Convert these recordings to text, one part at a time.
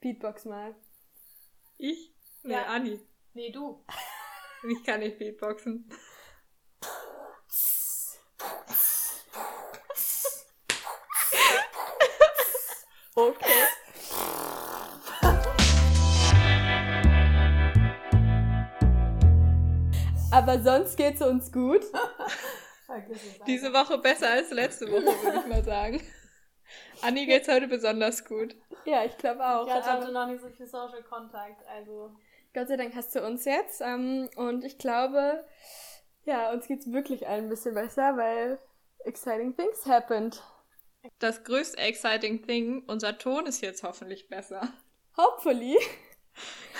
Beatbox mal. Ich? Nee, Ja. Anni. Nee, du. Ich kann nicht Beatboxen. Okay. Aber sonst geht's uns gut. Diese Woche besser als letzte Woche, würde ich mal sagen. Anni geht's heute besonders gut. Ja, ich glaube auch. Ich hatte heute noch nicht so viel Social Contact, also Gott sei Dank hast du uns jetzt. Ähm, und ich glaube, ja, uns geht's wirklich ein bisschen besser, weil exciting things happened. Das größte exciting thing, unser Ton ist jetzt hoffentlich besser. Hopefully.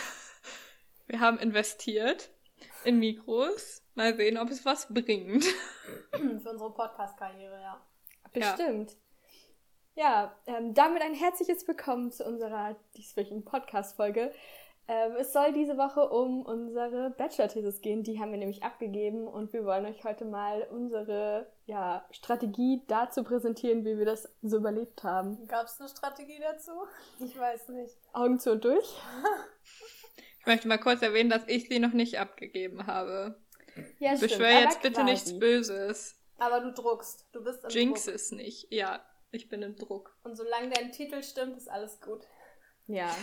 Wir haben investiert in Mikros. Mal sehen, ob es was bringt. für unsere Podcast-Karriere, ja. Bestimmt. Ja, ähm, damit ein herzliches Willkommen zu unserer dieswöchigen Podcast-Folge. Ähm, es soll diese Woche um unsere Bachelor-Thesis gehen. Die haben wir nämlich abgegeben und wir wollen euch heute mal unsere ja, Strategie dazu präsentieren, wie wir das so überlebt haben. Gab es eine Strategie dazu? Ich weiß nicht. Augen zu und durch. Ich möchte mal kurz erwähnen, dass ich sie noch nicht abgegeben habe. Ja, Beschwör jetzt bitte nichts Böses. Aber du druckst. Du bist im Jinx Druck. es nicht. Ja, ich bin im Druck. Und solange dein Titel stimmt, ist alles gut. Ja.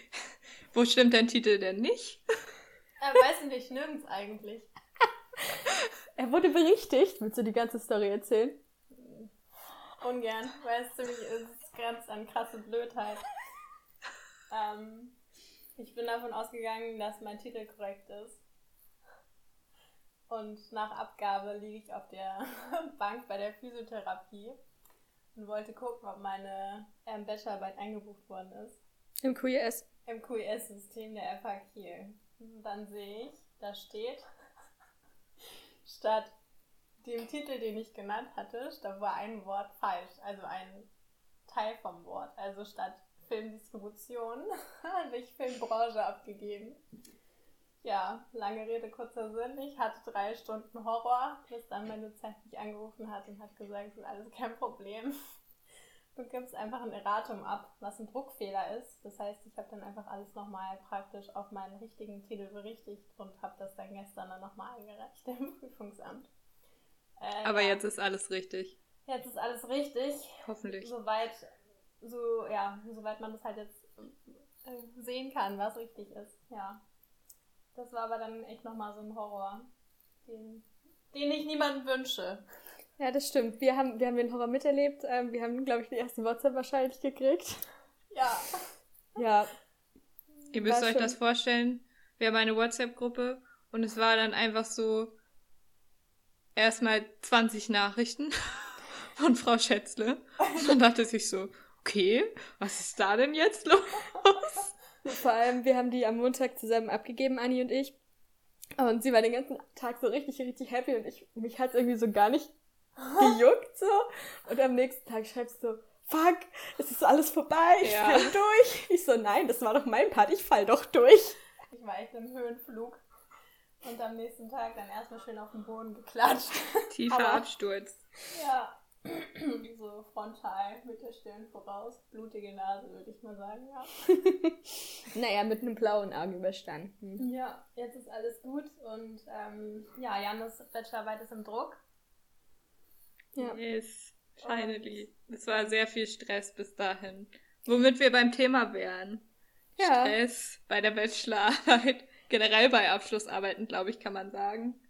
Wo stimmt dein Titel denn nicht? Äh, weiß nicht, nirgends eigentlich. Er wurde berichtigt. Willst du die ganze Story erzählen? Ungern, weil es ziemlich es grenzt an krasse Blödheit. ähm, ich bin davon ausgegangen, dass mein Titel korrekt ist. Und nach Abgabe liege ich auf der Bank bei der Physiotherapie und wollte gucken, ob meine ähm, Bachelorarbeit eingebucht worden ist. Im QES. Im QES-System der FH Kiel. Und dann sehe ich, da steht, statt dem Titel, den ich genannt hatte, da war ein Wort falsch, also ein Teil vom Wort. Also statt Filmdistribution habe ich Filmbranche abgegeben. Ja, lange Rede, kurzer Sinn. Ich hatte drei Stunden Horror, bis dann meine Dozent mich angerufen hat und hat gesagt, es ist alles kein Problem. Du gibst einfach ein Erratum ab, was ein Druckfehler ist. Das heißt, ich habe dann einfach alles nochmal praktisch auf meinen richtigen Titel berichtigt und habe das dann gestern dann nochmal eingereicht im Prüfungsamt. Äh, Aber ja. jetzt ist alles richtig. Jetzt ist alles richtig. Hoffentlich. Soweit, so, ja, soweit man das halt jetzt äh, sehen kann, was richtig ist. Ja. Das war aber dann echt nochmal so ein Horror, den, den ich niemandem wünsche. Ja, das stimmt. Wir haben, wir haben den Horror miterlebt. Ähm, wir haben, glaube ich, die erste WhatsApp wahrscheinlich gekriegt. Ja. Ja, Ihr müsst War euch schon- das vorstellen. Wir haben eine WhatsApp-Gruppe und es war dann einfach so erstmal 20 Nachrichten von Frau Schätzle. Und dann dachte sich so, okay, was ist da denn jetzt los? Vor allem, wir haben die am Montag zusammen abgegeben, Anni und ich. Und sie war den ganzen Tag so richtig, richtig happy und ich, mich hat irgendwie so gar nicht gejuckt so. Und am nächsten Tag schreibst du, fuck, es ist alles vorbei, ich Ja. fall durch. Ich so, nein, das war doch mein Part, ich fall doch durch. Ich war echt im Höhenflug. Und am nächsten Tag dann erstmal schön auf den Boden geklatscht. Tiefer Aber- Absturz. Ja. so frontal mit der Stirn voraus. Blutige Nase, würde ich mal sagen, ja. Naja, mit einem blauen Auge überstanden. Ja, jetzt ist alles gut und ähm, ja, Janis Bachelorarbeit ist im Druck. Ja. Yes, finally. Es war sehr viel Stress bis dahin. Womit wir beim Thema wären. Ja. Stress bei der Bachelorarbeit, generell bei Abschlussarbeiten, glaube ich, kann man sagen,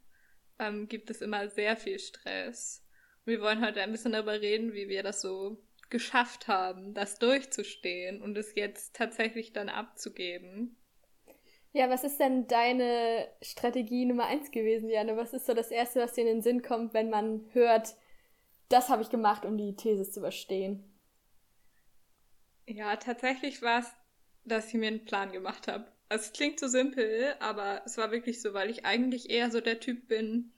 ähm, gibt es immer sehr viel Stress. Wir wollen heute ein bisschen darüber reden, wie wir das so geschafft haben, das durchzustehen und es jetzt tatsächlich dann abzugeben. Ja, was ist denn deine Strategie Nummer eins gewesen, Janne? Was ist so das Erste, was dir in den Sinn kommt, wenn man hört, das habe ich gemacht, um die Thesis zu überstehen? Ja, tatsächlich war es, dass ich mir einen Plan gemacht habe. Also es klingt so simpel, aber es war wirklich so, weil ich eigentlich eher so der Typ bin,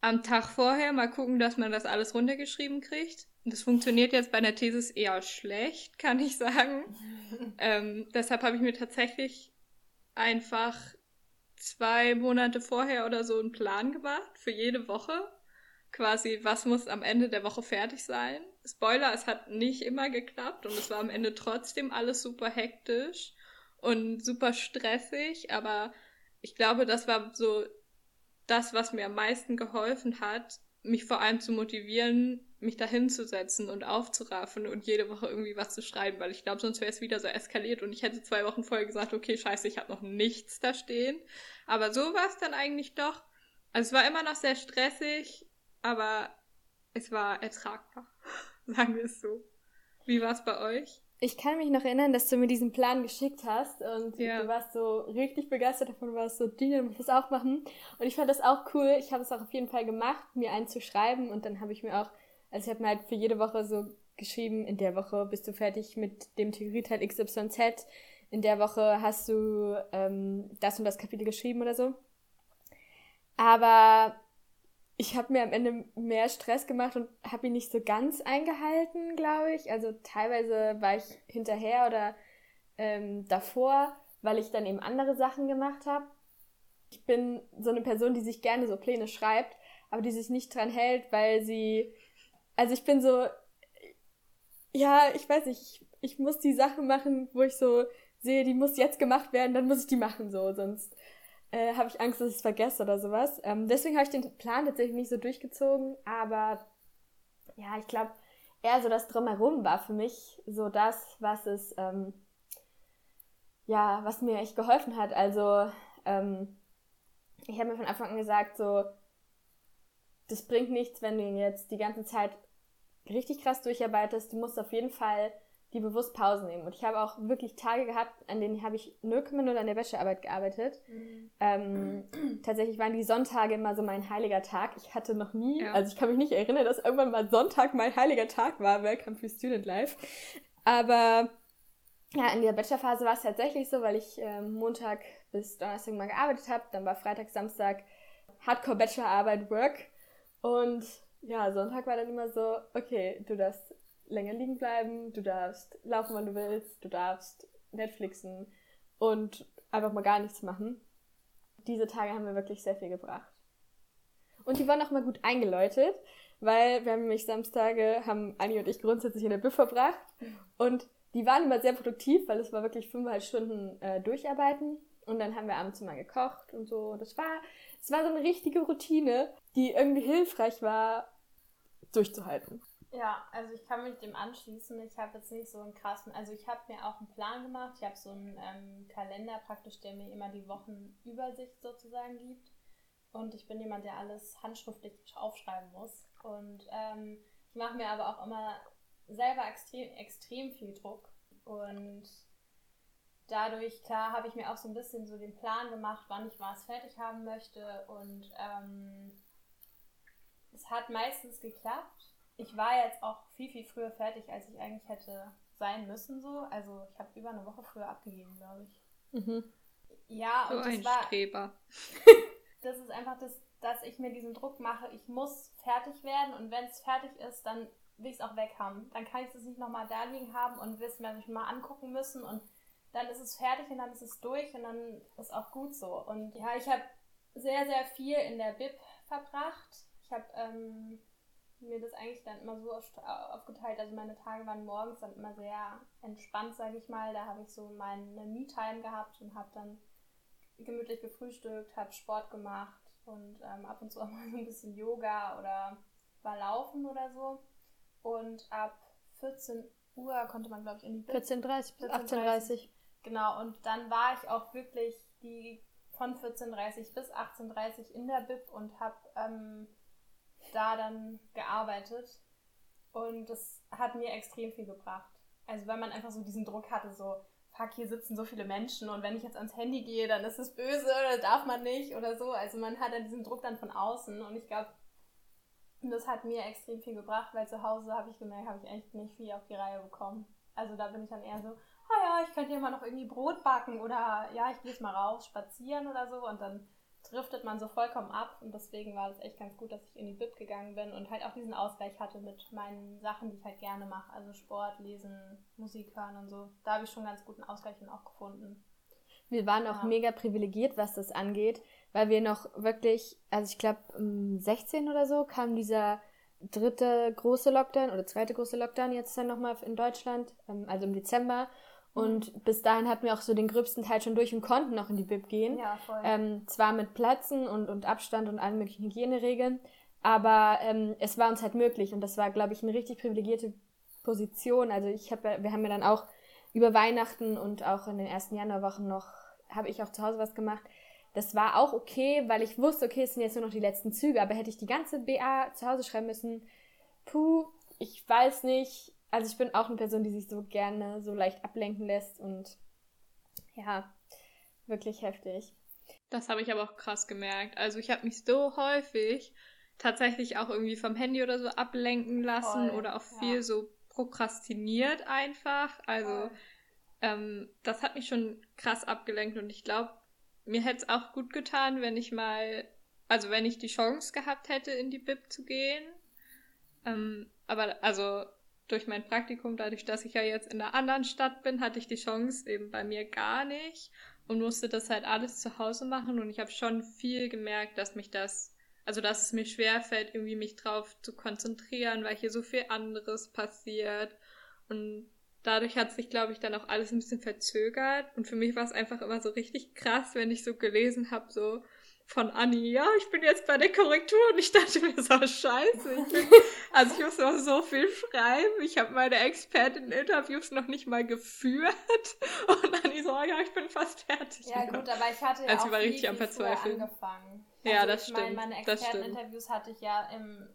am Tag vorher mal gucken, dass man das alles runtergeschrieben kriegt. Das funktioniert jetzt bei einer Thesis eher schlecht, kann ich sagen. ähm, deshalb habe ich mir tatsächlich einfach zwei Monate vorher oder so einen Plan gemacht für jede Woche. quasi, was muss am Ende der Woche fertig sein. Spoiler, es hat nicht immer geklappt und es war am Ende trotzdem alles super hektisch und super stressig, aber ich glaube, das war so das, was mir am meisten geholfen hat, mich vor allem zu motivieren, mich da hinzusetzen und aufzuraffen und jede Woche irgendwie was zu schreiben, weil ich glaube, sonst wäre es wieder so eskaliert und ich hätte zwei Wochen vorher gesagt, okay, scheiße, ich habe noch nichts da stehen. Aber so war es dann eigentlich doch. Also es war immer noch sehr stressig, aber es war ertragbar, sagen wir es so. Wie war es bei euch? Ich kann mich noch erinnern, dass du mir diesen Plan geschickt hast und ja. du warst so richtig begeistert davon, du warst so, Dina, muss das auch machen. Und ich fand das auch cool. Ich habe es auch auf jeden Fall gemacht, mir einen zu schreiben und dann habe ich mir auch, also ich habe mir halt für jede Woche so geschrieben, in der Woche bist du fertig mit dem Theorieteil XYZ, in der Woche hast du ähm, das und das Kapitel geschrieben oder so. Aber ich habe mir am Ende mehr Stress gemacht und habe ihn nicht so ganz eingehalten, glaube ich. Also teilweise war ich hinterher oder ähm, davor, weil ich dann eben andere Sachen gemacht habe. Ich bin so eine Person, die sich gerne so Pläne schreibt, aber die sich nicht dran hält, weil sie. Also ich bin so. Ja, ich weiß nicht, ich, ich muss die Sachen machen, wo ich so sehe, die muss jetzt gemacht werden, dann muss ich die machen so, sonst äh, habe ich Angst, dass ich es vergesse oder sowas. Ähm, deswegen habe ich den Plan tatsächlich nicht so durchgezogen, aber ja, ich glaube, eher so das Drumherum war für mich so das, was es, ähm, ja, was mir echt geholfen hat. Also, ähm, ich habe mir von Anfang an gesagt, so, das bringt nichts, wenn du jetzt die ganze Zeit richtig krass durcharbeitest. Du musst auf jeden Fall die bewusst Pausen nehmen. Und ich habe auch wirklich Tage gehabt, an denen habe ich 0,0 an der Wäschearbeit gearbeitet. Mhm. Ähm, tatsächlich waren die Sonntage immer so mein heiliger Tag. Ich hatte noch nie, ja. also ich kann mich nicht erinnern, dass irgendwann mal Sonntag mein heiliger Tag war. Welcome to Student Life. Aber ja, in der Bachelorphase war es tatsächlich so, weil ich äh, Montag bis Donnerstag mal gearbeitet habe. Dann war Freitag, Samstag Hardcore Bachelorarbeit, Work. Und ja, Sonntag war dann immer so, okay, du darfst länger liegen bleiben, du darfst laufen, wann du willst, du darfst Netflixen und einfach mal gar nichts machen. Diese Tage haben mir wirklich sehr viel gebracht. Und die waren auch mal gut eingeläutet, weil wir haben nämlich Samstage, haben Anni und ich grundsätzlich in der Büff verbracht und die waren immer sehr produktiv, weil es war wirklich fünfeinhalb Stunden äh, durcharbeiten und dann haben wir abends mal gekocht und so. Das war, war so eine richtige Routine, die irgendwie hilfreich war, durchzuhalten. Ja, also ich kann mich dem anschließen. Ich habe jetzt nicht so einen krassen, also ich habe mir auch einen Plan gemacht. Ich habe so einen ähm, Kalender praktisch, der mir immer die Wochenübersicht sozusagen gibt. Und ich bin jemand, der alles handschriftlich aufschreiben muss. Und ähm, ich mache mir aber auch immer selber extrem, extrem viel Druck. Und dadurch, klar, habe ich mir auch so ein bisschen so den Plan gemacht, wann ich was fertig haben möchte. Und ähm, es hat meistens geklappt ich war jetzt auch viel, viel früher fertig, als ich eigentlich hätte sein müssen. So. Also ich habe über eine Woche früher abgegeben, glaube ich. Mhm. Ja, so und das ein war. Streber. das ist einfach das, dass ich mir diesen Druck mache, ich muss fertig werden und wenn es fertig ist, dann will ich es auch weg haben. Dann kann ich es nicht nochmal da liegen haben und will es mir nicht mal angucken müssen und dann ist es fertig und dann ist es durch und dann ist auch gut so. Und ja, ich habe sehr, sehr viel in der Bib verbracht. Ich habe ähm, mir das eigentlich dann immer so aufgeteilt. Also meine Tage waren morgens dann immer sehr entspannt, sage ich mal. Da habe ich so meine Me-Time gehabt und habe dann gemütlich gefrühstückt, habe Sport gemacht und ähm, ab und zu auch mal so ein bisschen Yoga oder war laufen oder so. Und ab 14 Uhr konnte man, glaube ich, in die 14.30 bis 18.30 Genau, und dann war ich auch wirklich die von 14.30 bis 18.30 in der Bib und habe ähm, da dann gearbeitet und das hat mir extrem viel gebracht. Also weil man einfach so diesen Druck hatte, so, fuck, hier sitzen so viele Menschen und wenn ich jetzt ans Handy gehe, dann ist es böse oder darf man nicht oder so. Also man hat dann diesen Druck dann von außen und ich glaube, das hat mir extrem viel gebracht, weil zu Hause habe ich gemerkt, habe ich echt nicht viel auf die Reihe bekommen. Also da bin ich dann eher so, ah ja, ich könnte ja mal noch irgendwie Brot backen oder ja, ich gehe jetzt mal raus spazieren oder so und dann driftet man so vollkommen ab und deswegen war es echt ganz gut, dass ich in die Bib gegangen bin und halt auch diesen Ausgleich hatte mit meinen Sachen, die ich halt gerne mache, also Sport, Lesen, Musik hören und so. Da habe ich schon ganz guten Ausgleich auch gefunden. Wir waren auch Ja. mega privilegiert, was das angeht, weil wir noch wirklich, also ich glaube, 16 oder so kam dieser dritte große Lockdown oder zweite große Lockdown jetzt dann nochmal in Deutschland, ähm, also im Dezember. Und bis dahin hatten wir auch so den gröbsten Teil schon durch und konnten noch in die Bib gehen. Ja, voll. Ähm, zwar mit Plätzen und, und Abstand und allen möglichen Hygieneregeln, aber ähm, es war uns halt möglich und das war, glaube ich, eine richtig privilegierte Position. Also ich habe, wir haben ja dann auch über Weihnachten und auch in den ersten Januarwochen noch, habe ich auch zu Hause was gemacht. Das war auch okay, weil ich wusste, okay, es sind jetzt nur noch die letzten Züge, aber hätte ich die ganze BA zu Hause schreiben müssen, puh, ich weiß nicht. Also ich bin auch eine Person, die sich so gerne so leicht ablenken lässt und ja, wirklich heftig. Das habe ich aber auch krass gemerkt. Also ich habe mich so häufig tatsächlich auch irgendwie vom Handy oder so ablenken lassen Voll, oder auch ja. viel so prokrastiniert einfach. Also ähm, das hat mich schon krass abgelenkt und ich glaube, mir hätte es auch gut getan, wenn ich mal, also wenn ich die Chance gehabt hätte, in die Bib zu gehen. Ähm, aber also durch mein Praktikum, dadurch, dass ich ja jetzt in einer anderen Stadt bin, hatte ich die Chance eben bei mir gar nicht und musste das halt alles zu Hause machen. Und ich habe schon viel gemerkt, dass mich das, also dass es mir schwerfällt, irgendwie mich drauf zu konzentrieren, weil hier so viel anderes passiert. Und dadurch hat sich, glaube ich, dann auch alles ein bisschen verzögert. Und für mich war es einfach immer so richtig krass, wenn ich so gelesen habe, so von Anni, ja, ich bin jetzt bei der Korrektur und ich dachte mir so, scheiße, ich bin, also ich muss noch so viel schreiben, ich habe meine Expertin-Interviews noch nicht mal geführt und Anni so, ja, ich bin fast fertig. Ja gut, aber ich hatte ja Also auch ich war viel, richtig am Verzweifeln. angefangen. Ja, also das ich meine, stimmt, meine stimmt. Experteninterviews hatte ich ja im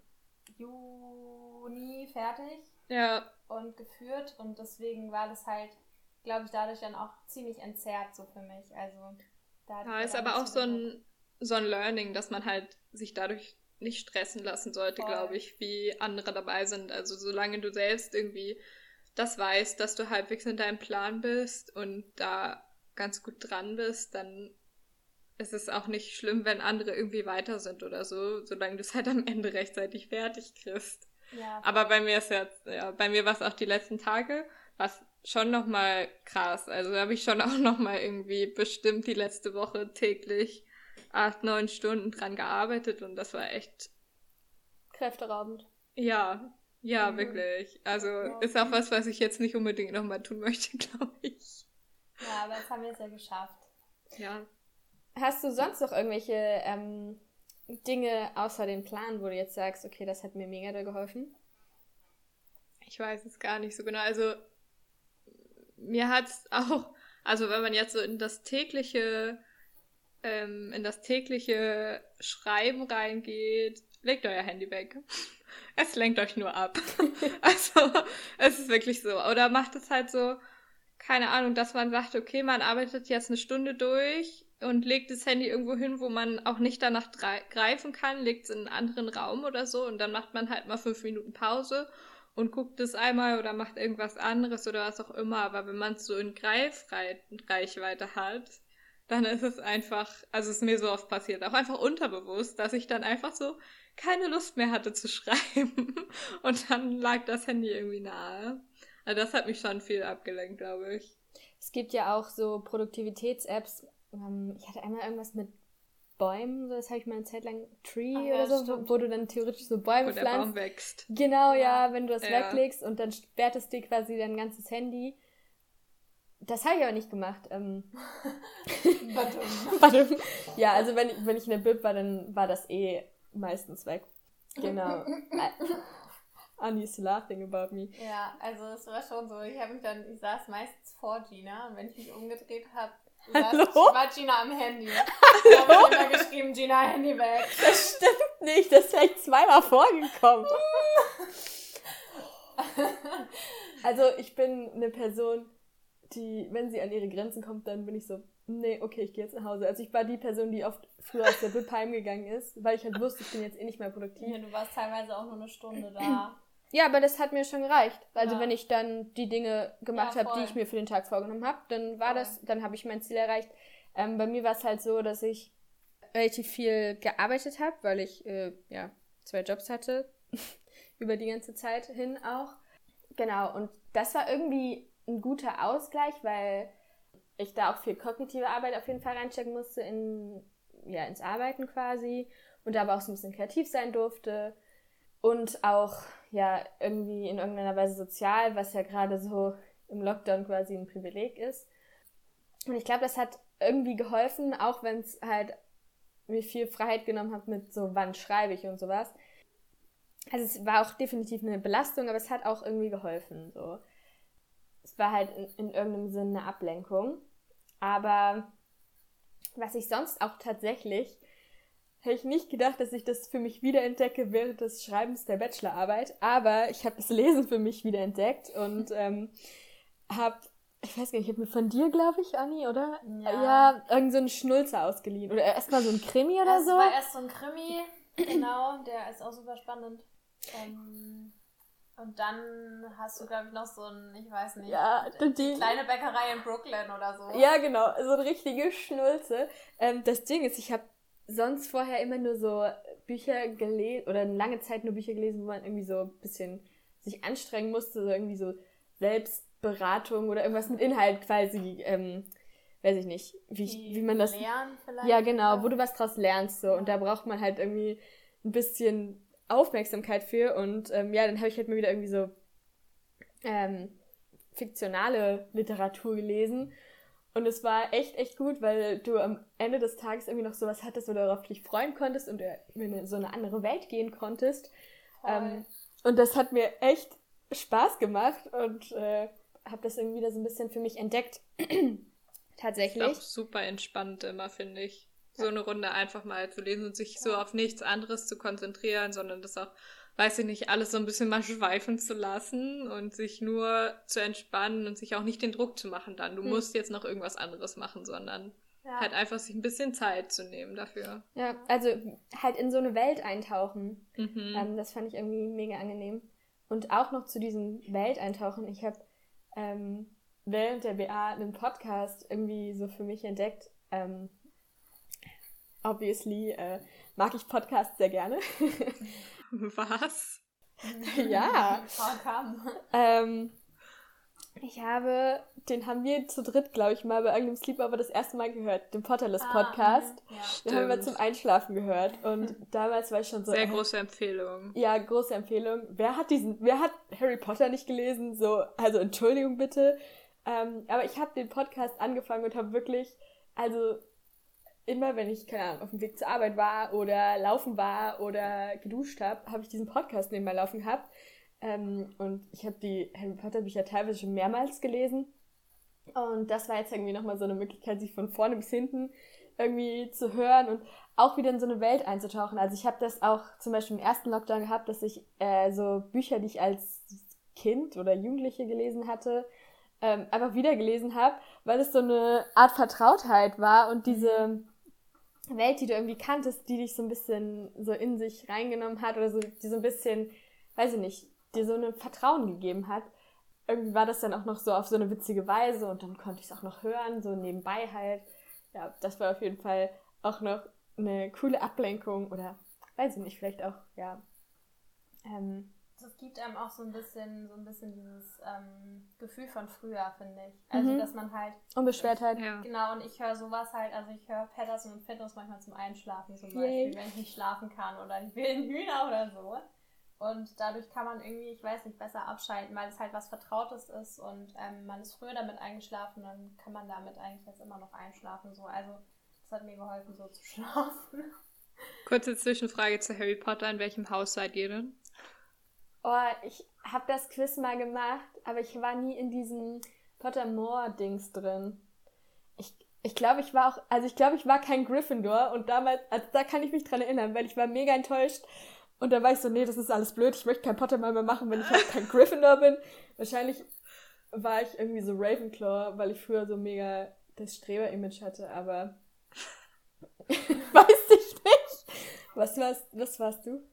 Juni fertig Ja, und geführt und deswegen war das halt, glaube ich, dadurch dann auch ziemlich entzerrt so für mich. Also da ja ist aber auch so ein, so ein Learning, dass man halt sich dadurch nicht stressen lassen sollte, glaube ich, wie andere dabei sind. Also solange du selbst irgendwie das weißt, dass du halbwegs in deinem Plan bist und da ganz gut dran bist, dann ist es auch nicht schlimm, wenn andere irgendwie weiter sind oder so, solange du es halt am Ende rechtzeitig fertig kriegst. Ja, Aber bei mir ist jetzt, ja, bei mir war es auch die letzten Tage, was schon nochmal krass. Also da habe ich schon auch nochmal irgendwie bestimmt die letzte Woche täglich acht, neun Stunden dran gearbeitet und das war echt, Kräfteraubend. ja, ja, Mhm. wirklich. Also Ja. ist auch was, was ich jetzt nicht unbedingt nochmal tun möchte, glaube ich. ja, aber jetzt haben wir es ja geschafft. Ja. Hast du sonst noch irgendwelche ähm, Dinge außer dem Plan, wo du jetzt sagst, okay, das hat mir mega da geholfen? Ich weiß es gar nicht so genau. Also mir hat's auch, also wenn man jetzt so in das tägliche, ähm, in das tägliche Schreiben reingeht, legt euer Handy weg. Es lenkt euch nur ab. also es ist wirklich so. Oder macht es halt so, keine Ahnung, dass man sagt, okay, man arbeitet jetzt eine Stunde durch und legt das Handy irgendwo hin, wo man auch nicht danach greifen kann, legt es in einen anderen Raum oder so und dann macht man halt mal fünf Minuten Pause und guckt es einmal oder macht irgendwas anderes oder was auch immer. Aber wenn man es so in Greifreichweite hat, dann ist es einfach, also es ist mir so oft passiert, auch einfach unterbewusst, dass ich dann einfach so keine Lust mehr hatte zu schreiben. Und dann lag das Handy irgendwie nahe. Also das hat mich schon viel abgelenkt, glaube ich. Es gibt ja auch so Produktivitäts-Apps. Ähm, ich hatte einmal irgendwas mit Bäumen, so das habe ich mal eine Zeit lang Tree ja, oder so, wo, stimmt. wo du dann theoretisch so Bäume Wo der Baum pflanzt. wächst. Genau, ja, Ja. wenn du das Ja. weglegst und dann sperrt es dir quasi dein ganzes Handy. Das habe ich aber nicht gemacht. Ähm. Ja, also wenn ich, wenn ich in der Bib war, dann war das eh meistens weg. Genau. Annie's laughing about me. Ja, also es war schon so, ich habe mich dann, ich saß meistens vor Gina und wenn ich mich umgedreht habe, saß Hallo? war Gina am Handy. Habe ich immer geschrieben, Gina, Handy weg. Das stimmt nicht, das ist vielleicht zweimal vorgekommen. Also ich bin eine Person, die, wenn sie an ihre Grenzen kommt, dann bin ich so, nee, okay, ich gehe jetzt nach Hause. Also ich war die Person, die oft früher aus der Bib heimgegangen ist, weil ich halt wusste, ich bin jetzt eh nicht mehr produktiv. Ja, du warst teilweise auch nur eine Stunde da. Ja, aber das hat mir schon gereicht. Also Ja. wenn ich dann die Dinge gemacht Ja, habe, die ich mir für den Tag vorgenommen habe, dann war Voll. das, dann habe ich mein Ziel erreicht. Ähm, bei mir war es halt so, dass ich relativ viel gearbeitet habe, weil ich äh, ja zwei Jobs hatte über die ganze Zeit hin auch. Genau und das war irgendwie ein guter Ausgleich, weil ich da auch viel kognitive Arbeit auf jeden Fall reinstecken musste in, ja, ins Arbeiten quasi und aber auch so ein bisschen kreativ sein durfte und auch ja irgendwie in irgendeiner Weise sozial, was ja gerade so im Lockdown quasi ein Privileg ist. Und ich glaube, das hat irgendwie geholfen, auch wenn es halt mir viel Freiheit genommen hat mit so, wann schreibe ich und sowas. Also es war auch definitiv eine Belastung, aber es hat auch irgendwie geholfen. So. Es war halt in, in irgendeinem Sinne eine Ablenkung. Aber was ich sonst auch tatsächlich, hätte ich nicht gedacht, dass ich das für mich wiederentdecke während des Schreibens der Bachelorarbeit. Aber ich habe das Lesen für mich wiederentdeckt und ähm, habe ich weiß gar nicht, ich habe mir von dir, glaube ich, Anni, oder? Ja. Ja, irgend so einen Schnulzer ausgeliehen. Oder erstmal so ein Krimi oder das so. Das war erst so ein Krimi, genau, der ist auch super spannend. Um, und dann hast du, glaube ich, noch so ein, ich weiß nicht, ja, die kleine Bäckerei in Brooklyn oder so. Ja, genau, so eine richtige Schnulze. Ähm, das Ding ist, ich habe sonst vorher immer nur so Bücher gelesen, oder lange Zeit nur Bücher gelesen, wo man irgendwie so ein bisschen sich anstrengen musste, so irgendwie so Selbstberatung oder irgendwas mit Inhalt quasi, ähm, weiß ich nicht, wie, ich, wie man das. Lernen vielleicht. Ja, genau, wo du was draus lernst so. Und da braucht man halt irgendwie ein bisschen Aufmerksamkeit für. Und ähm, ja, dann habe ich halt mal wieder irgendwie so ähm, fiktionale Literatur gelesen. Und es war echt, echt gut, weil du am Ende des Tages irgendwie noch sowas hattest, wo du darauf dich freuen konntest und in so eine andere Welt gehen konntest. Ähm, und das hat mir echt Spaß gemacht und äh, habe das irgendwie wieder so ein bisschen für mich entdeckt. Tatsächlich. Ist auch super entspannt immer, finde ich so eine Runde einfach mal zu lesen und sich so auf nichts anderes zu konzentrieren, sondern das auch, weiß ich nicht, alles so ein bisschen mal schweifen zu lassen und sich nur zu entspannen und sich auch nicht den Druck zu machen dann. Du hm. musst jetzt noch irgendwas anderes machen, sondern ja. halt einfach sich ein bisschen Zeit zu nehmen dafür. Ja, also halt in so eine Welt eintauchen. Mhm. Ähm, das fand ich irgendwie mega angenehm. Und auch noch zu diesem Welt eintauchen. Ich habe ähm, während der BA einen Podcast irgendwie so für mich entdeckt. Ähm, obviously äh, mag ich Podcasts sehr gerne. Was? ja. ähm, ich habe, den haben wir zu dritt, glaube ich, mal bei irgendeinem Sleepover das erste Mal gehört, den Potterless ah, Podcast. Ah, ja. Den haben wir zum Einschlafen gehört und damals war ich schon so. Sehr äh, große Empfehlung. Ja, große Empfehlung. Wer hat diesen, wer hat Harry Potter nicht gelesen? So, also Entschuldigung bitte. Ähm, aber ich habe den Podcast angefangen und habe wirklich, also immer, wenn ich, keine Ahnung, auf dem Weg zur Arbeit war oder laufen war oder geduscht habe, habe ich diesen Podcast nebenbei laufen gehabt. Ähm, und ich habe die Harry Potter Bücher teilweise schon mehrmals gelesen. Und das war jetzt irgendwie nochmal so eine Möglichkeit, sich von vorne bis hinten irgendwie zu hören und auch wieder in so eine Welt einzutauchen. Also ich habe das auch zum Beispiel im ersten Lockdown gehabt, dass ich äh, so Bücher, die ich als Kind oder Jugendliche gelesen hatte, ähm, einfach wieder gelesen habe, weil es so eine Art Vertrautheit war und diese Welt, die du irgendwie kanntest, die dich so ein bisschen so in sich reingenommen hat oder so, die so ein bisschen, weiß ich nicht, dir so ein Vertrauen gegeben hat. Irgendwie war das dann auch noch so auf so eine witzige Weise und dann konnte ich es auch noch hören, so nebenbei halt. Ja, das war auf jeden Fall auch noch eine coole Ablenkung oder weiß ich nicht, vielleicht auch, ja, ähm, es gibt einem auch so ein bisschen, so ein bisschen dieses ähm, Gefühl von früher, finde ich. Also, mhm. dass man halt. Unbeschwertheit. Ich, ja. Genau, und ich höre sowas halt, also ich höre Patterson und Findus manchmal zum Einschlafen zum Beispiel, Yay. wenn ich nicht schlafen kann oder ich will einen Hühner oder so. Und dadurch kann man irgendwie, ich weiß nicht, besser abschalten, weil es halt was Vertrautes ist und ähm, man ist früher damit eingeschlafen, dann kann man damit eigentlich jetzt immer noch einschlafen. So. Also, das hat mir geholfen, so zu schlafen. Kurze Zwischenfrage zu Harry Potter. In welchem Haus seid ihr denn? Oh, ich habe das Quiz mal gemacht, aber ich war nie in diesem Pottermore-Dings drin. Ich, ich glaube, ich war auch, also ich glaube, ich war kein Gryffindor und damals, also da kann ich mich dran erinnern, weil ich war mega enttäuscht. Und da war ich so, nee, das ist alles blöd, ich möchte kein Pottermore mehr machen, wenn ich halt kein Gryffindor bin. Wahrscheinlich war ich irgendwie so Ravenclaw, weil ich früher so mega das Streber-Image hatte, aber weiß ich nicht. Was warst, was warst du?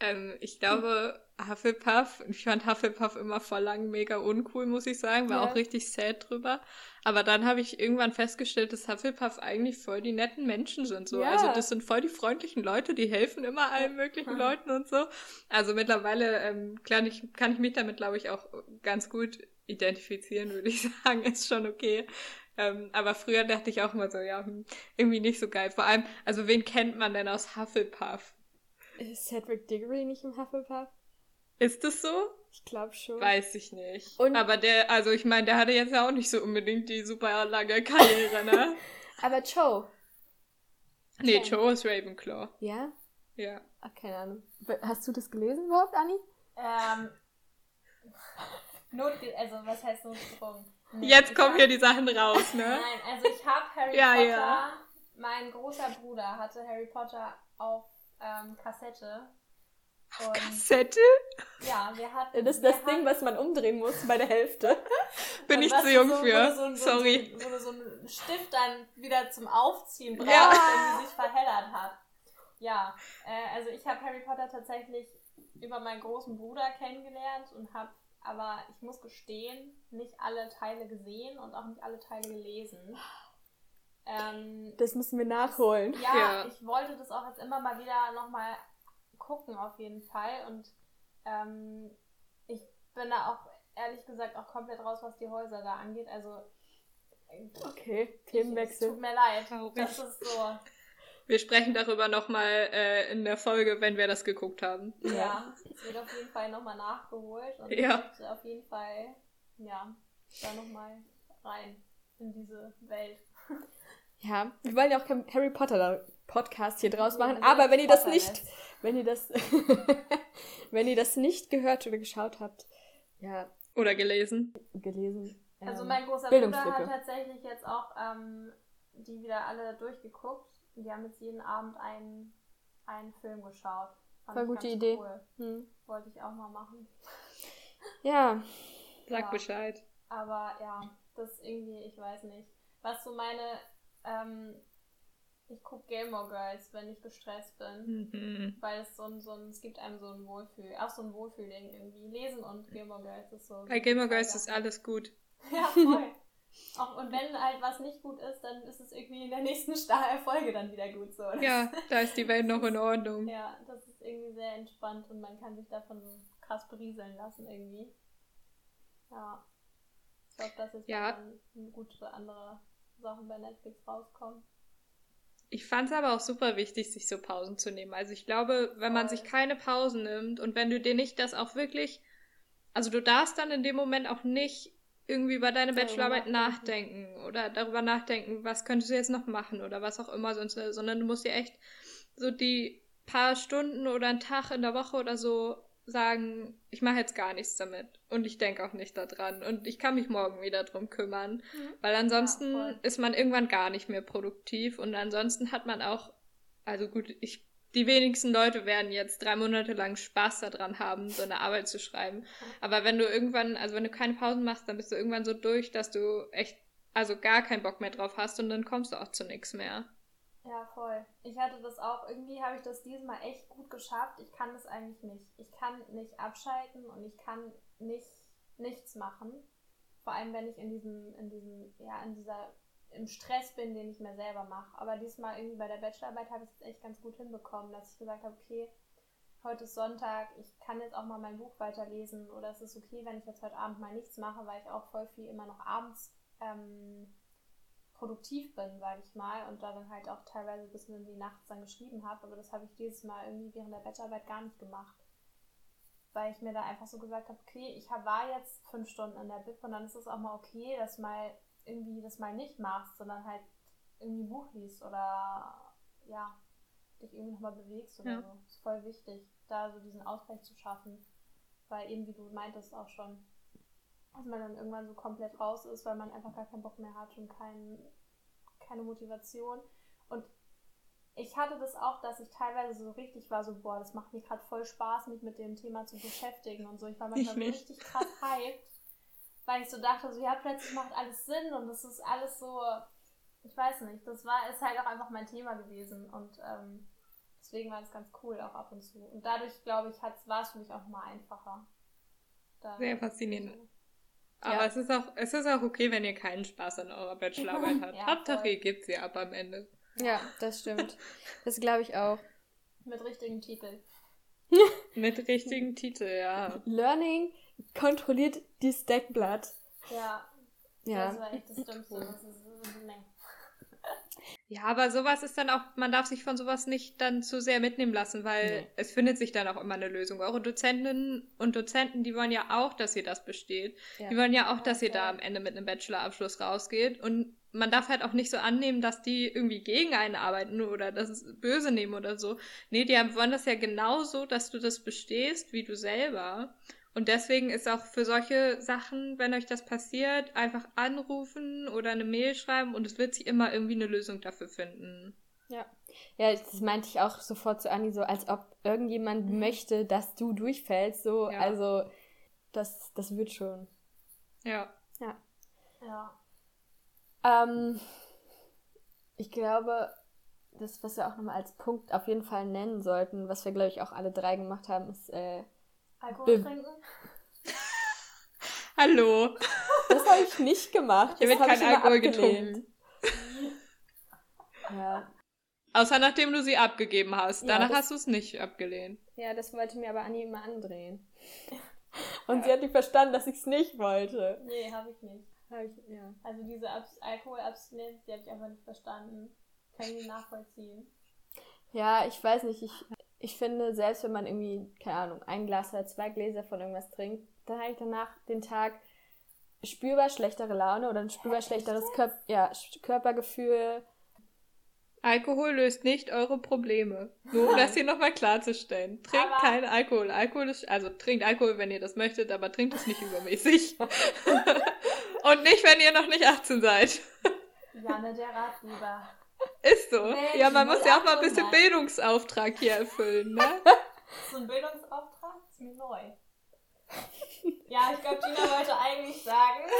Ähm, ich glaube, Hufflepuff. Ich fand Hufflepuff immer voll lang mega uncool, muss ich sagen. War ja. auch richtig sad drüber. Aber dann habe ich irgendwann festgestellt, dass Hufflepuff eigentlich voll die netten Menschen sind. So. Ja. Also das sind voll die freundlichen Leute, die helfen immer allen möglichen ja. Leuten und so. Also mittlerweile ähm, klar, ich, kann ich mich damit, glaube ich, auch ganz gut identifizieren, würde ich sagen. Ist schon okay. Ähm, aber früher dachte ich auch immer so, ja, hm, irgendwie nicht so geil. Vor allem, also wen kennt man denn aus Hufflepuff? Ist Cedric Diggory nicht im Hufflepuff? Ist das so? Ich glaube schon. Weiß ich nicht. Und aber der, also ich meine, der hatte jetzt ja auch nicht so unbedingt die super lange Karriere, ne? aber Joe. Nee, okay. Joe ist Ravenclaw. Ja? Ja. Ach, keine Ahnung. Hast du das gelesen überhaupt, Anni? Ähm. Notge also, was heißt Notgedrungen? Nee, Jetzt kommen hier die Sachen raus, ne? Nein, also ich habe Harry ja, Potter. Ja. Mein großer Bruder hatte Harry Potter auf ähm, Kassette. Und Kassette? Ja, wir hatten. Das ist das Ding, was man umdrehen muss bei der Hälfte. Bin ich zu jung so, für. So, so, Sorry. So, so, ein Stift dann wieder zum Aufziehen braucht, ja. wenn die sich verheddert hat. Ja, äh, also ich habe Harry Potter tatsächlich über meinen großen Bruder kennengelernt und habe aber ich muss gestehen, nicht alle Teile gesehen und auch nicht alle Teile gelesen. Ähm, das müssen wir nachholen. Ja, ja, ich wollte das auch jetzt immer mal wieder nochmal gucken, auf jeden Fall. Und ähm, ich bin da auch ehrlich gesagt auch komplett raus, was die Häuser da angeht. Also. Okay, Themenwechsel. Ich, tut mir leid. Das ist so. Wir sprechen darüber nochmal äh, in der Folge, wenn wir das geguckt haben. Ja, es wird auf jeden Fall nochmal nachgeholt und ja. ich auf jeden Fall, ja, da nochmal rein in diese Welt. Ja, wir wollen ja auch keinen Harry Potter Podcast hier draus machen, aber wenn ihr das nicht, wenn ihr das, wenn ihr das nicht gehört oder geschaut habt, ja. Oder gelesen. Gelesen. Also mein großer Bruder hat tatsächlich jetzt auch ähm, die wieder alle durchgeguckt wir haben jetzt jeden Abend einen, einen Film geschaut. Fand Voll gute Idee. Cool. Hm. Wollte ich auch mal machen. Ja. Sag ja. Bescheid. Aber ja, das irgendwie, ich weiß nicht. Was so meine, ähm, ich gucke Gilmore Girls, wenn ich gestresst bin. Mhm. Weil es so ein, so ein, es gibt einem so ein Wohlfühl, auch so ein Wohlfühling irgendwie. Lesen und Gilmore Girls ist so. Bei Gilmore Girls ist alles gut. Ja, voll. Auch, und wenn halt was nicht gut ist, dann ist es irgendwie in der nächsten Folge dann wieder gut so. Ja, da ist die Welt noch in Ordnung. Ja, das ist irgendwie sehr entspannt und man kann sich davon so krass berieseln lassen irgendwie. Ja. Ich glaube, das ist ja. dann gute andere Sachen bei Netflix rauskommen. Ich fand es aber auch super wichtig, sich so Pausen zu nehmen. Also ich glaube, wenn man sich keine Pausen nimmt und wenn du dir nicht das auch wirklich, also du darfst dann in dem Moment auch nicht irgendwie über deine Bachelorarbeit nachdenken oder darüber nachdenken, was könntest du jetzt noch machen oder was auch immer sonst, sondern du musst dir echt so die paar Stunden oder einen Tag in der Woche oder so sagen, ich mache jetzt gar nichts damit und ich denke auch nicht daran und ich kann mich morgen wieder drum kümmern, mhm. weil ansonsten ja, ist man irgendwann gar nicht mehr produktiv und ansonsten hat man auch, also gut, ich die wenigsten Leute werden jetzt drei Monate lang Spaß daran haben, so eine Arbeit zu schreiben. Aber wenn du irgendwann, also wenn du keine Pausen machst, dann bist du irgendwann so durch, dass du echt, also gar keinen Bock mehr drauf hast und dann kommst du auch zu nichts mehr. Ja, voll. Ich hatte das auch, irgendwie habe ich das diesmal echt gut geschafft. Ich kann das eigentlich nicht. Ich kann nicht abschalten und ich kann nicht nichts machen. Vor allem, wenn ich in diesem, in diesem, ja, in dieser im Stress bin, den ich mir selber mache. Aber diesmal irgendwie bei der Bachelorarbeit habe ich es echt ganz gut hinbekommen, dass ich gesagt habe, okay, heute ist Sonntag, ich kann jetzt auch mal mein Buch weiterlesen oder es ist okay, wenn ich jetzt heute Abend mal nichts mache, weil ich auch voll viel immer noch abends ähm, produktiv bin, sage ich mal, und da dann halt auch teilweise bis in die Nachts dann geschrieben habe. Aber das habe ich dieses Mal irgendwie während der Bachelorarbeit gar nicht gemacht. Weil ich mir da einfach so gesagt habe, okay, ich war jetzt fünf Stunden in der Bib und dann ist es auch mal okay, dass mal irgendwie das mal nicht machst, sondern halt irgendwie ein Buch liest oder ja, dich irgendwie nochmal bewegst oder ja. so. Ist voll wichtig, da so diesen Ausgleich zu schaffen. Weil eben, wie du meintest auch schon, dass man dann irgendwann so komplett raus ist, weil man einfach gar keinen Bock mehr hat und kein, keine Motivation. Und ich hatte das auch, dass ich teilweise so richtig war, so, boah, das macht mir gerade voll Spaß, mich mit dem Thema zu beschäftigen und so. Ich war manchmal so richtig krass hyped weil ich so dachte, so ja, plötzlich macht alles Sinn und das ist alles so, ich weiß nicht, das war, ist halt auch einfach mein Thema gewesen und ähm, deswegen war das ganz cool auch ab und zu. Und dadurch, glaube ich, war es für mich auch mal einfacher. Sehr faszinierend. So. Aber ja. es, ist auch, es ist auch okay, wenn ihr keinen Spaß an eurer Bachelorarbeit habt. ja, Hauptsache, ihr gebt sie ab am Ende. Ja, das stimmt. Das glaube ich auch. Mit richtigen Titel. Mit richtigen Titel, ja. Learning kontrolliert dieses Deckblatt. Ja. Ja. Das war echt das Dümmste. Das ist, nee. Ja, aber sowas ist dann auch, man darf sich von sowas nicht dann zu sehr mitnehmen lassen, weil Nee. es findet sich dann auch immer eine Lösung. Eure Dozentinnen und Dozenten, die wollen ja auch, dass ihr das besteht. Ja. Die wollen ja auch, dass ihr da am Ende mit einem Bachelorabschluss rausgeht. Und man darf halt auch nicht so annehmen, dass die irgendwie gegen einen arbeiten oder das böse nehmen oder so. Nee, die wollen das ja genauso, dass du das bestehst, wie du selber. Und deswegen ist auch für solche Sachen, wenn euch das passiert, einfach anrufen oder eine Mail schreiben und es wird sich immer irgendwie eine Lösung dafür finden. Ja. Ja, das meinte ich auch sofort zu Anni, so als ob irgendjemand möchte, dass du durchfällst. So, Ja. also das, das wird schon. Ja. Ja. Ähm, ich glaube, das, was wir auch nochmal als Punkt auf jeden Fall nennen sollten, was wir, glaube ich, auch alle drei gemacht haben, ist, äh, Alkohol Be- trinken? Hallo. das habe ich nicht gemacht. Hier Das wird hab kein Alkohol abgelehnt. getrunken. Ja. Außer nachdem du sie abgegeben hast. Ja, Danach das- hast du es nicht abgelehnt. ja, das wollte mir aber Anni immer andrehen. Und sie hat nicht verstanden, dass ich es nicht wollte. Nee, habe ich nicht. Hab ich, ja. Also diese Abs Alkoholabstinenz, die habe ich einfach nicht verstanden. Kann ich nicht nachvollziehen. Ja, ich weiß nicht. Ich, ich finde, selbst wenn man irgendwie, keine Ahnung, ein Glas oder zwei Gläser von irgendwas trinkt, dann habe ich danach den Tag spürbar schlechtere Laune oder ein spürbar schlechteres Kör ja, Körpergefühl. Alkohol löst nicht eure Probleme. Nur um das hier nochmal klarzustellen. Trinkt Aber- keinen Alkohol. Alkohol ist, also trinkt Alkohol, wenn ihr das möchtet, aber trinkt es nicht übermäßig. Und nicht, wenn ihr noch nicht 18 seid. Janne, der Ratgeber. Ist so. Mensch, ja, man muss ja auch mal ein bisschen 0800. Bildungsauftrag hier erfüllen, ne? So ein Bildungsauftrag ist mir neu. Ja, ich glaube, Gina wollte eigentlich sagen,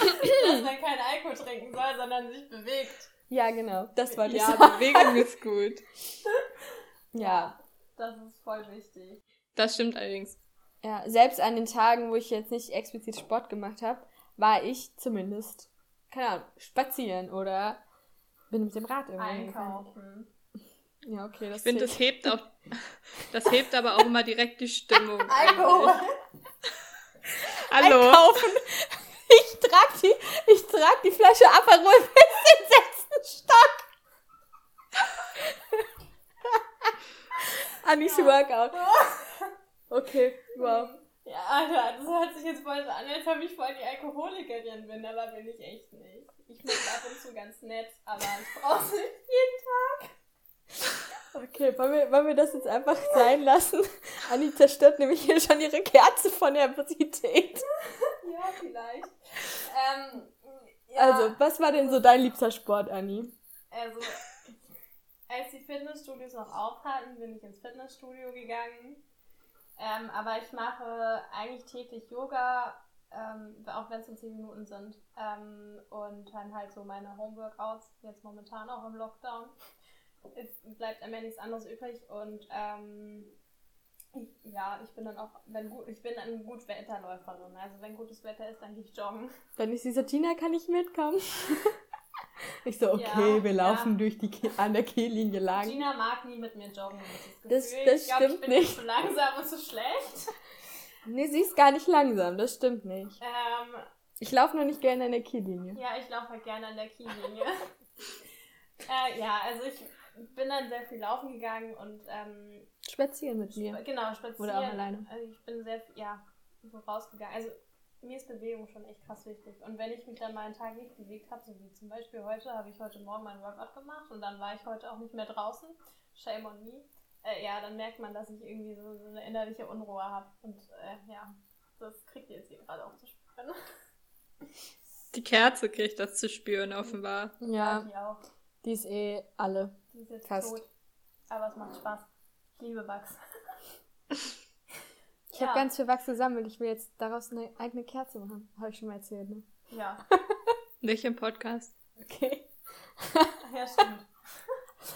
dass man keinen Alkohol trinken soll, sondern sich bewegt. Ja, genau. Das wollte ich Ja, sagen. Bewegung ist gut. Ja. Das ist voll wichtig. Das stimmt allerdings. ja. Selbst an den Tagen, wo ich jetzt nicht explizit Sport gemacht habe, war ich zumindest, keine Ahnung, spazieren oder bin mit dem Rad irgendwie. gefahren. Einkaufen. Ja, okay, das Ich finde, das hebt auch, das hebt aber auch immer direkt die Stimmung. Alkohol. Hallo. einkaufen. Ich trag die, ich trag die Flasche Aperol bis in den sechsten Stock. Anis Workout. Okay, wow. Ja, Alter, das hört sich jetzt voll so an, als ob ich voll die Alkoholikerin bin, aber bin ich echt nicht. Ich bin ab und zu ganz nett, aber ich brauche nicht jeden Tag. Okay, wollen wir, wollen wir das jetzt einfach sein lassen? Anni zerstört nämlich hier schon ihre Kerze von Nervosität. Ja, vielleicht. Ähm, ja, Also, was war denn so dein liebster Sport, Anni? Also, als die Fitnessstudios noch auf hatten, bin ich ins Fitnessstudio gegangen. Ähm, aber ich mache eigentlich täglich Yoga, ähm, auch wenn es nur 10 Minuten sind. Ähm, und dann halt so meine Homeworkouts, jetzt momentan auch im Lockdown. Es bleibt einem ja nichts anderes übrig. Und ähm, ich, ja, ich bin dann auch, wenn gut, ich bin eine Gutwetterläuferin. Also wenn gutes Wetter ist, dann gehe ich joggen. Dann ist dieser Tina, kann ich mitkommen? Ich so, okay, Ja, wir ja. laufen durch die Ke an der Kehllinie lang. Gina mag nie mit mir joggen. Das- Gefühl. das ich glaub, stimmt ich bin nicht. Zu langsam und zu schlecht. Nee, sie ist gar nicht langsam, das stimmt nicht. Ähm, Ich laufe nur nicht gerne an der Kiellinie. ja, ich laufe halt gerne an der Kiellinie. äh, ja, also ich bin dann sehr viel laufen gegangen und ähm, Spazieren mit mir. genau, spazieren. Oder auch alleine. Also ich bin sehr, ja, so rausgegangen. Also mir ist Bewegung schon echt krass wichtig. Und wenn ich mich dann mal einen Tag nicht bewegt habe, so wie zum Beispiel heute, habe ich heute Morgen meinen Workout gemacht und dann war ich heute auch nicht mehr draußen. Shame on me. Äh, ja, dann merkt man, dass ich irgendwie so, so eine innerliche Unruhe habe. Und äh, ja, das kriegt ihr jetzt hier gerade auch zu spüren. Die Kerze kriegt das zu spüren, offenbar. Ja, Die auch. die ist eh alle. Die ist jetzt Fast. tot. Aber es macht Spaß. Ich liebe Wachs. Ich Ja. habe ganz viel Wachs gesammelt. Ich will jetzt daraus eine eigene Kerze machen. Habe ich schon mal erzählt, ne? Ja. Nicht im Podcast. Okay. ja, stimmt.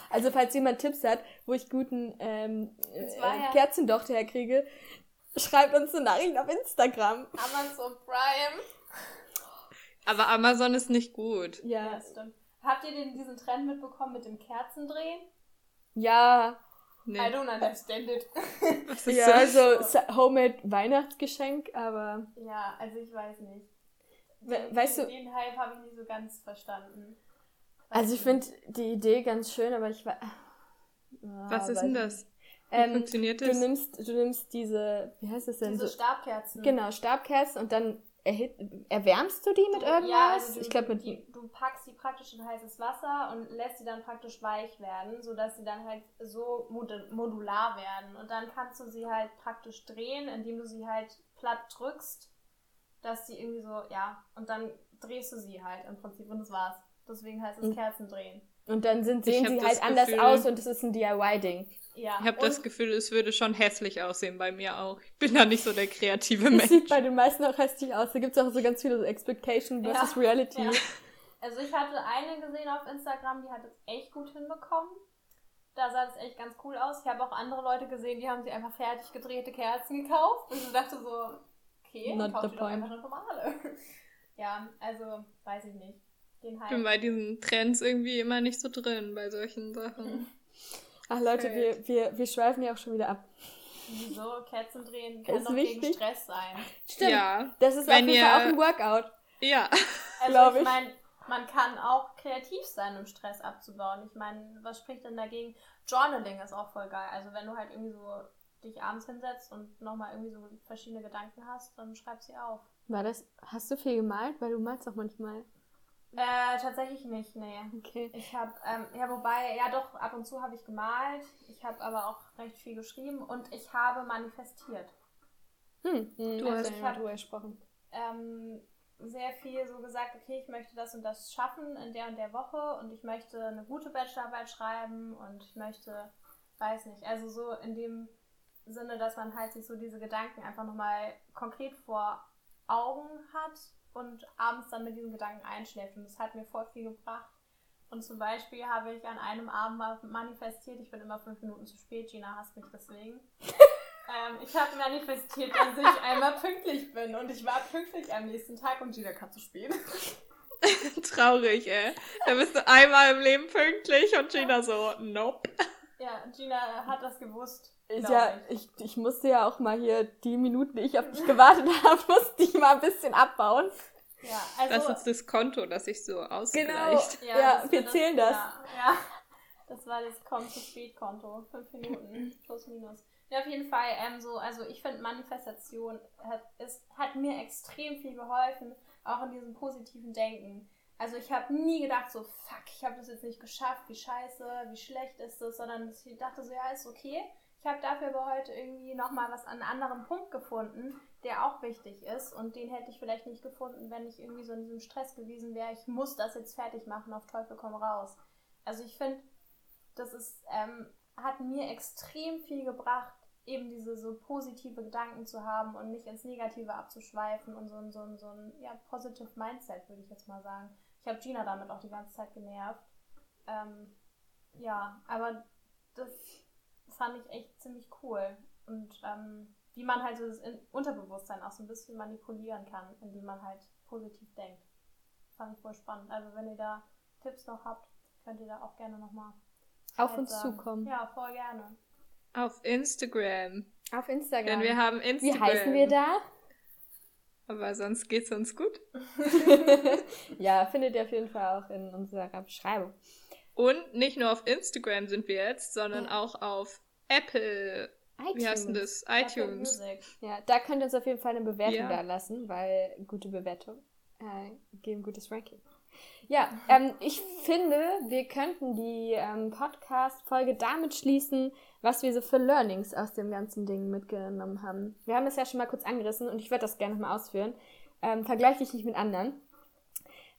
Also, falls jemand Tipps hat, wo ich guten ähm, äh, ja- Kerzendochter herkriege, schreibt uns eine Nachricht auf Instagram. Amazon Prime. Aber Amazon ist nicht gut. Ja, Ja. stimmt. Habt ihr denn diesen Trend mitbekommen mit dem Kerzendrehen? Ja, I Nee. don't understand it. Was ist ja, das? also Homemade Weihnachtsgeschenk, aber ja, also ich weiß nicht. den, weißt den, du- Den Hype habe ich nicht so ganz verstanden. Also ich finde die Idee ganz schön, aber ich weiß. Was ist denn das? Wie Ähm, funktioniert du das? nimmst, du nimmst diese, wie heißt das denn? Diese So, Stabkerzen. genau, Stabkerzen und dann erhit, erwärmst du die mit Du- irgendwas? Ja, also du, ich glaube mit die, du packst die praktisch in heißes Wasser und lässt sie dann praktisch weich werden, sodass sie dann halt so mod- modular werden. Und dann kannst du sie halt praktisch drehen, indem du sie halt platt drückst, dass sie irgendwie so, ja, und dann drehst du sie halt im Prinzip und das war's. Deswegen heißt es Mhm. Kerzendrehen. und dann sind, sehen sie halt anders Gefühl- aus und es ist ein DIY-Ding. Ja. Ich habe das Gefühl, es würde schon hässlich aussehen bei mir auch. Ich bin da nicht so der kreative Es Mensch. sieht bei den meisten auch hässlich aus. Da gibt es auch so ganz viele so Expectation Ja, versus Reality. ja. Also ich hatte eine gesehen auf Instagram, die hat es echt gut hinbekommen. Da sah es echt ganz cool aus. Ich habe auch andere Leute gesehen, die haben sich einfach fertig gedrehte Kerzen gekauft. Und ich dachte so, okay, Not kauf the dir doch point. einfach eine normale. ja, also weiß ich nicht. Den Ich bin bei diesen Trends irgendwie immer nicht so drin, bei solchen Sachen. Ach Leute, wir, wir, wir schweifen ja auch schon wieder ab. Wieso? Kerzen drehen kann Ist doch gegen wichtig. Stress sein. Stimmt. Ja, Das ist Wenn auf jeden Fall auch ein Workout. ja. Also ich ich. meine, man kann auch kreativ sein, um Stress abzubauen. Ich meine, was spricht denn dagegen? Journaling ist auch voll geil. Also wenn du halt irgendwie so dich abends hinsetzt und nochmal irgendwie so verschiedene Gedanken hast, dann schreib sie auf. War das, hast du viel gemalt? Weil du malst auch manchmal. Äh, tatsächlich nicht, nee. Okay. Ich habe, ähm, ja, wobei, ja doch, ab und zu habe ich gemalt. Ich habe aber auch recht viel geschrieben und ich habe manifestiert. Hm, Du du hast- hast ja drüber gesprochen. ähm, sehr viel so gesagt, okay, ich möchte das und das schaffen in der und der Woche und ich möchte eine gute Bachelorarbeit schreiben und ich möchte, weiß nicht, also so in dem Sinne, dass man halt sich so diese Gedanken einfach nochmal konkret vor Augen hat und abends dann mit diesen Gedanken einschläft und das hat mir voll viel gebracht. Und zum Beispiel habe ich an einem Abend mal manifestiert, ich bin immer fünf Minuten zu spät, Gina hasst mich deswegen. Ähm, ich habe manifestiert, dass ich einmal pünktlich bin und ich war pünktlich am nächsten Tag und Gina kam zu spät. Traurig, ey. Da bist du einmal im Leben pünktlich und Gina so, nope. Ja, Gina hat das gewusst. Ja, ich, ich musste ja auch mal hier die Minuten, die ich auf dich gewartet habe, musste ich mal ein bisschen abbauen. Ja, also, Das ist das Konto, das sich so Genau. ausgleicht. Ja, das wir zählen das. Ja, ja, das war das Komm zu spät Konto. Fünf Minuten plus minus. Ja, auf jeden Fall, ähm, so, also ich finde Manifestation hat, ist, hat mir extrem viel geholfen, auch in diesem positiven Denken. Also ich habe nie gedacht so, fuck, ich habe das jetzt nicht geschafft, wie scheiße, wie schlecht ist das, sondern ich dachte so, ja, ist okay. Ich habe dafür aber heute irgendwie nochmal was an einem anderen Punkt gefunden, der auch wichtig ist und den hätte ich vielleicht nicht gefunden, wenn ich irgendwie so in diesem Stress gewesen wäre, ich muss das jetzt fertig machen, auf Teufel komm raus. Also ich finde, das ist, ähm, hat mir extrem viel gebracht, eben diese so positive Gedanken zu haben und nicht ins Negative abzuschweifen und so ein, so ein, so ein ja, positive Mindset, würde ich jetzt mal sagen. Ich habe Gina damit auch die ganze Zeit genervt. Ähm, ja, aber das fand ich echt ziemlich cool. Und ähm, wie man halt so das In- Unterbewusstsein auch so ein bisschen manipulieren kann, indem man halt positiv denkt. Fand ich voll spannend. Also wenn ihr da Tipps noch habt, könnt ihr da auch gerne nochmal Auf uns zukommen. Ja, voll gerne. Auf Instagram. Auf Instagram. Denn wir haben Wie Instagram. heißen wir da? Aber sonst geht's uns gut. ja, findet ihr auf jeden Fall auch in unserer Beschreibung. Und nicht nur auf Instagram sind wir jetzt, sondern auch auf Apple. Wie heißt denn iTunes. das? ITunes. Ja, da könnt ihr uns auf jeden Fall eine Bewertung Ja. da lassen, weil gute Bewertung äh, geben gutes Ranking. Ja, ähm, ich finde, wir könnten die ähm, Podcast-Folge damit schließen, was wir so für Learnings aus dem ganzen Ding mitgenommen haben. Wir haben es ja schon mal kurz angerissen und ich würde das gerne nochmal ausführen. Ähm, vergleich dich nicht mit anderen.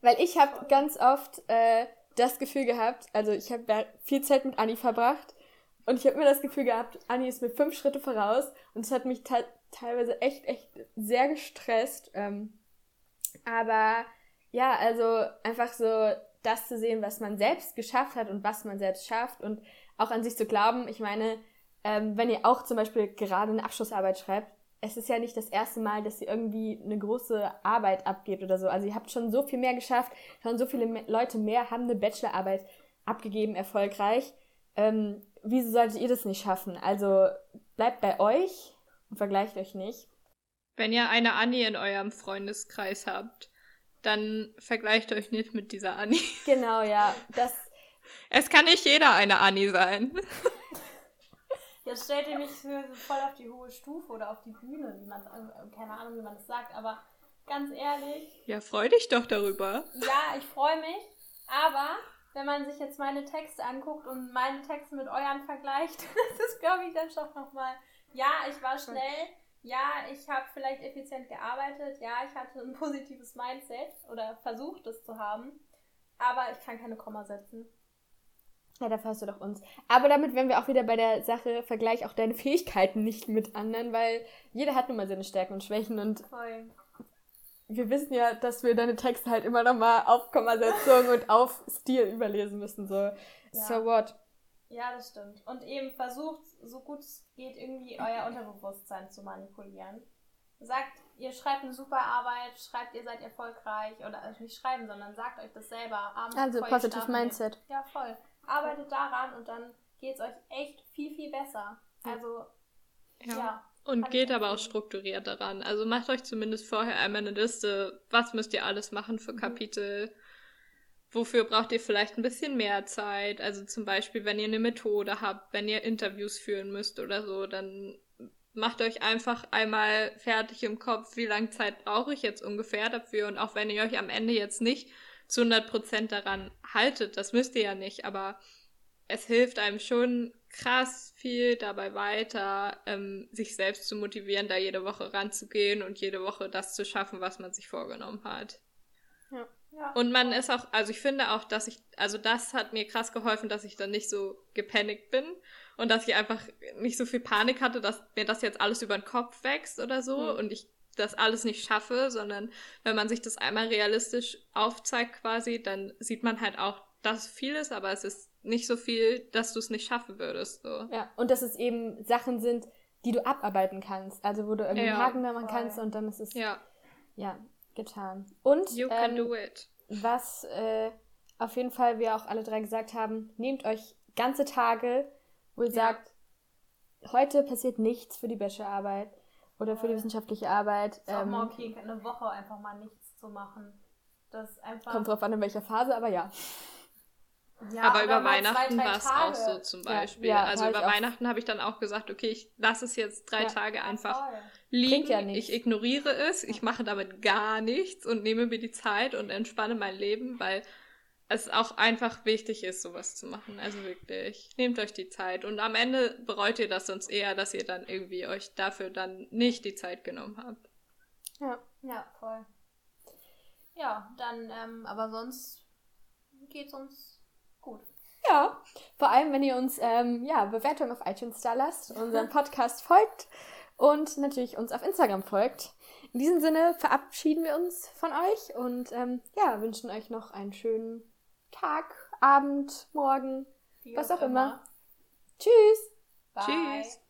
Weil ich habe ganz oft äh, das Gefühl gehabt, also ich habe viel Zeit mit Anni verbracht und ich habe mir das Gefühl gehabt, Anni ist mir fünf Schritte voraus und es hat mich te teilweise echt, echt sehr gestresst. Ähm, aber ja, also einfach so das zu sehen, was man selbst geschafft hat und was man selbst schafft und auch an sich zu glauben. Ich meine, ähm, wenn ihr auch zum Beispiel gerade eine Abschlussarbeit schreibt, es ist ja nicht das erste Mal, dass ihr irgendwie eine große Arbeit abgebt oder so. Also ihr habt schon so viel mehr geschafft, schon so viele Leute mehr haben eine Bachelorarbeit abgegeben, erfolgreich. Ähm, wieso solltet ihr das nicht schaffen? Also bleibt bei euch und vergleicht euch nicht. Wenn ihr eine Annie in eurem Freundeskreis habt, dann vergleicht euch nicht mit dieser Anni. Genau, ja. Das, Es kann nicht jeder eine Anni sein. Jetzt stellt ihr mich für voll auf die hohe Stufe oder auf die Bühne, wie man keine Ahnung, wie man es sagt, aber ganz ehrlich, Ja, freu dich doch darüber. ja, ich freue mich, aber wenn man sich jetzt meine Texte anguckt und meine Texte mit euren vergleicht, das ist, glaube ich, dann schon nochmal, ja, ich war schnell, ja, ich habe vielleicht effizient gearbeitet, ja, ich hatte ein positives Mindset oder versucht es zu haben, aber ich kann keine Komma setzen. ja, dafür hast du doch uns. Aber damit wären wir auch wieder bei der Sache, vergleich auch deine Fähigkeiten nicht mit anderen, weil jeder hat nun mal seine Stärken und Schwächen und Voll. Wir wissen ja, dass wir deine Texte halt immer nochmal auf Kommasetzung und auf Stil überlesen müssen, so. So what? Ja, das stimmt. Und eben versucht, so gut es geht, irgendwie euer Unterbewusstsein zu manipulieren. Sagt, ihr schreibt eine super Arbeit, schreibt, ihr seid erfolgreich oder also nicht schreiben, sondern sagt euch das selber abends. Also positive geht. Mindset. Ja, voll. Arbeitet daran und dann geht es euch echt viel, viel besser. Also, ja. Und geht aber auch strukturiert daran. Also macht euch zumindest vorher einmal eine Liste, was müsst ihr alles machen Mhm. für Kapitel. Wofür braucht ihr vielleicht ein bisschen mehr Zeit? Also zum Beispiel, wenn ihr eine Methode habt, wenn ihr Interviews führen müsst oder so, dann macht euch einfach einmal fertig im Kopf, wie lange Zeit brauche ich jetzt ungefähr dafür. Und auch wenn ihr euch am Ende jetzt nicht zu 100% daran haltet, das müsst ihr ja nicht, aber es hilft einem schon krass viel dabei weiter, ähm, sich selbst zu motivieren, da jede Woche ranzugehen und jede Woche das zu schaffen, was man sich vorgenommen hat. ja. Und man ist auch, also ich finde auch, dass ich, also das hat mir krass geholfen, dass ich dann nicht so gepanikt bin und dass ich einfach nicht so viel Panik hatte, dass mir das jetzt alles über den Kopf wächst oder so Mhm. und ich das alles nicht schaffe, sondern wenn man sich das einmal realistisch aufzeigt quasi, dann sieht man halt auch, dass viel ist, aber es ist nicht so viel, dass du es nicht schaffen würdest. So. Ja, und dass es eben Sachen sind, die du abarbeiten kannst. Also wo du irgendwie Ja. Haken machen kannst und dann ist es Ja, ja getan. Und you can ähm, do it. was äh, auf jeden Fall wir auch alle drei gesagt haben, nehmt euch ganze Tage, wo ihr Ja. sagt, heute passiert nichts für die Bachelorarbeit oder für die wissenschaftliche Arbeit. Ist auch Ähm, mal okay, eine Woche einfach mal nichts zu machen. Das einfach. kommt drauf an, in welcher Phase, aber ja. Ja, aber über Weihnachten war es auch so zum Ja, Beispiel. ja, also hab über. Weihnachten habe ich dann auch gesagt, okay, ich lasse es jetzt drei Ja. Tage einfach Voll. liegen. ja ich ignoriere es, ich mache damit gar nichts und nehme mir die Zeit und entspanne mein Leben, weil es auch einfach wichtig ist, sowas zu machen. Also wirklich, nehmt euch die Zeit. Und am Ende bereut ihr das sonst eher, dass ihr dann irgendwie euch dafür dann nicht die Zeit genommen habt. Ja. Ja, voll. Ja, dann, ähm, aber sonst geht's uns gut. Ja, vor allem, wenn ihr uns ähm, ja, Bewertungen auf iTunes da lasst, unserem Podcast folgt und natürlich uns auf Instagram folgt. In diesem Sinne verabschieden wir uns von euch und ähm, ja, wünschen euch noch einen schönen Tag, Abend, Morgen, Wie was auch immer. Tschüss! Bye. Tschüss.